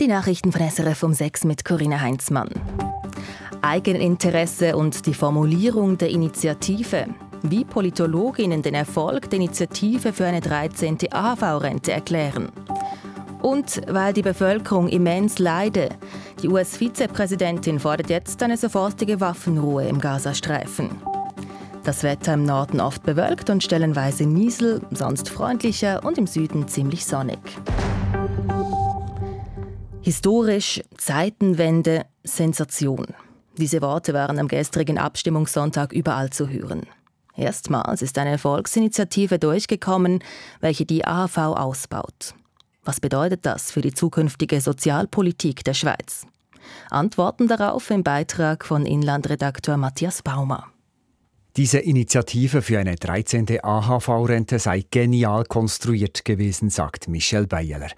Die Nachrichten von SRF um 6 mit Corinna Heinzmann. Eigeninteresse und die Formulierung der Initiative. Wie Politologinnen den Erfolg der Initiative für eine 13. AHV-Rente erklären. Und weil die Bevölkerung immens leide. Die US-Vizepräsidentin fordert jetzt eine sofortige Waffenruhe im Gazastreifen. Das Wetter im Norden oft bewölkt und stellenweise Niesel, sonst freundlicher und im Süden ziemlich sonnig. Historisch, Zeitenwende, Sensation. Diese Worte waren am gestrigen Abstimmungssonntag überall zu hören. Erstmals ist eine Volksinitiative durchgekommen, welche die AHV ausbaut. Was bedeutet das für die zukünftige Sozialpolitik der Schweiz? Antworten darauf im Beitrag von Inlandredakteur Matthias Baumer. Diese Initiative für eine 13. AHV-Rente sei genial konstruiert gewesen, sagt Michelle Beyeler.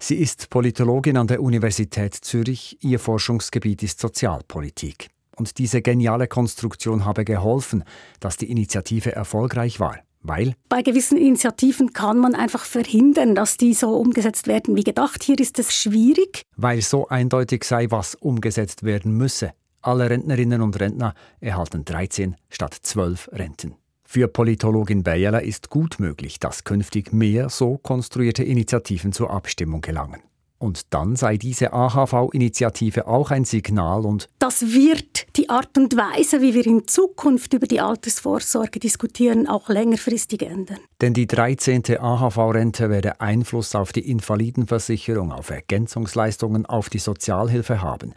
Sie ist Politologin an der Universität Zürich. Ihr Forschungsgebiet ist Sozialpolitik. Und diese geniale Konstruktion habe geholfen, dass die Initiative erfolgreich war. Weil? Bei gewissen Initiativen kann man einfach verhindern, dass die so umgesetzt werden wie gedacht. Hier ist es schwierig. Weil so eindeutig sei, was umgesetzt werden müsse. Alle Rentnerinnen und Rentner erhalten 13 statt 12 Renten. Für Politologin Bayerler ist gut möglich, dass künftig mehr so konstruierte Initiativen zur Abstimmung gelangen. Und dann sei diese AHV-Initiative auch ein Signal und das wird die Art und Weise, wie wir in Zukunft über die Altersvorsorge diskutieren, auch längerfristig ändern. Denn die 13. AHV-Rente werde Einfluss auf die Invalidenversicherung, auf Ergänzungsleistungen, auf die Sozialhilfe haben.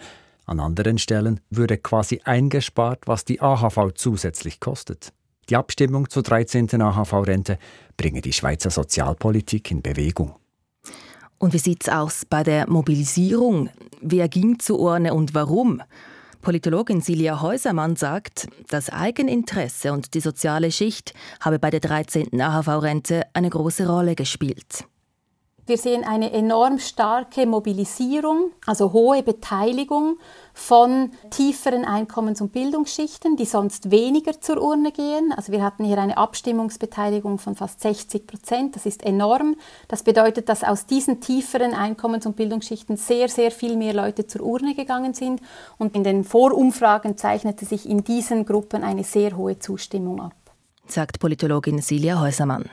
An anderen Stellen würde quasi eingespart, was die AHV zusätzlich kostet. Die Abstimmung zur 13. AHV-Rente bringe die Schweizer Sozialpolitik in Bewegung. Und wie sieht es aus bei der Mobilisierung? Wer ging zur Urne und warum? Politologin Silja Häusermann sagt, das Eigeninteresse und die soziale Schicht habe bei der 13. AHV-Rente eine große Rolle gespielt. Wir sehen eine enorm starke Mobilisierung, also hohe Beteiligung von tieferen Einkommens- und Bildungsschichten, die sonst weniger zur Urne gehen. Also wir hatten hier eine Abstimmungsbeteiligung von fast 60 Prozent. Das ist enorm. Das bedeutet, dass aus diesen tieferen Einkommens- und Bildungsschichten sehr, sehr viel mehr Leute zur Urne gegangen sind. Und in den Vorumfragen zeichnete sich in diesen Gruppen eine sehr hohe Zustimmung ab. Sagt Politologin Silja Häusermann.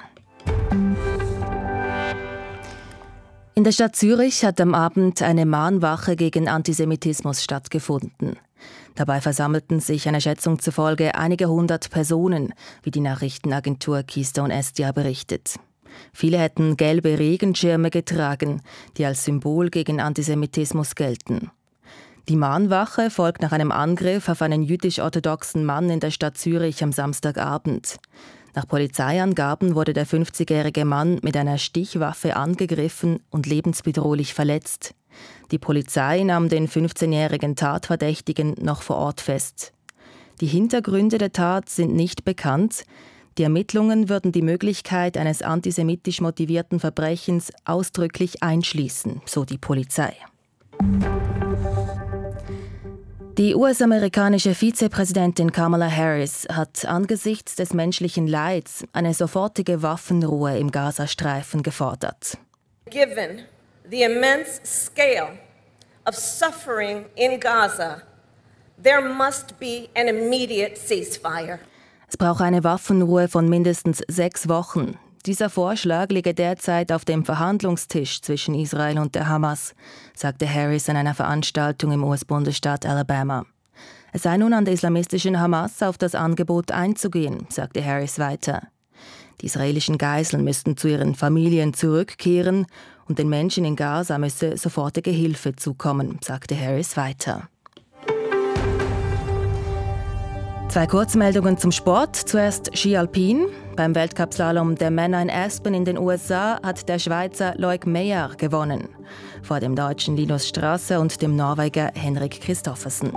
In der Stadt Zürich hat am Abend eine Mahnwache gegen Antisemitismus stattgefunden. Dabei versammelten sich einer Schätzung zufolge einige hundert Personen, wie die Nachrichtenagentur Keystone Estia berichtet. Viele hätten gelbe Regenschirme getragen, die als Symbol gegen Antisemitismus gelten. Die Mahnwache folgt nach einem Angriff auf einen jüdisch-orthodoxen Mann in der Stadt Zürich am Samstagabend. Nach Polizeiangaben wurde der 50-jährige Mann mit einer Stichwaffe angegriffen und lebensbedrohlich verletzt. Die Polizei nahm den 15-jährigen Tatverdächtigen noch vor Ort fest. Die Hintergründe der Tat sind nicht bekannt. Die Ermittlungen würden die Möglichkeit eines antisemitisch motivierten Verbrechens ausdrücklich einschließen, so die Polizei. Die US-amerikanische Vizepräsidentin Kamala Harris hat angesichts des menschlichen Leids eine sofortige Waffenruhe im Gazastreifen gefordert. Given the immense scale of suffering in Gaza, there must be an immediate ceasefire. Es braucht eine Waffenruhe von mindestens sechs Wochen. Dieser Vorschlag liege derzeit auf dem Verhandlungstisch zwischen Israel und der Hamas, sagte Harris an einer Veranstaltung im US-Bundesstaat Alabama. Es sei nun an der islamistischen Hamas auf das Angebot einzugehen, sagte Harris weiter. Die israelischen Geiseln müssten zu ihren Familien zurückkehren und den Menschen in Gaza müsse sofortige Hilfe zukommen, sagte Harris weiter. Zwei Kurzmeldungen zum Sport. Zuerst Ski Alpin. Beim Weltcupslalom der Männer in Aspen in den USA hat der Schweizer Loic Meyer gewonnen. Vor dem deutschen Linus Strasser und dem Norweger Henrik Christoffersen.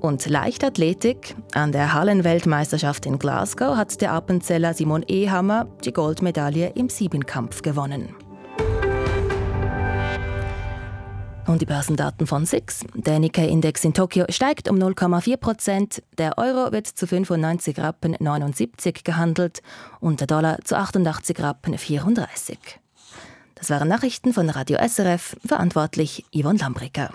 Und Leichtathletik. An der Hallenweltmeisterschaft in Glasgow hat der Appenzeller Simon Ehammer die Goldmedaille im Siebenkampf gewonnen. Und die Börsendaten von SIX. Der Nikkei-Index in Tokio steigt um 0,4 Prozent. Der Euro wird zu 95 Rappen 79 gehandelt und der Dollar zu 88 Rappen 34. Das waren Nachrichten von Radio SRF, verantwortlich Yvonne Lambricker.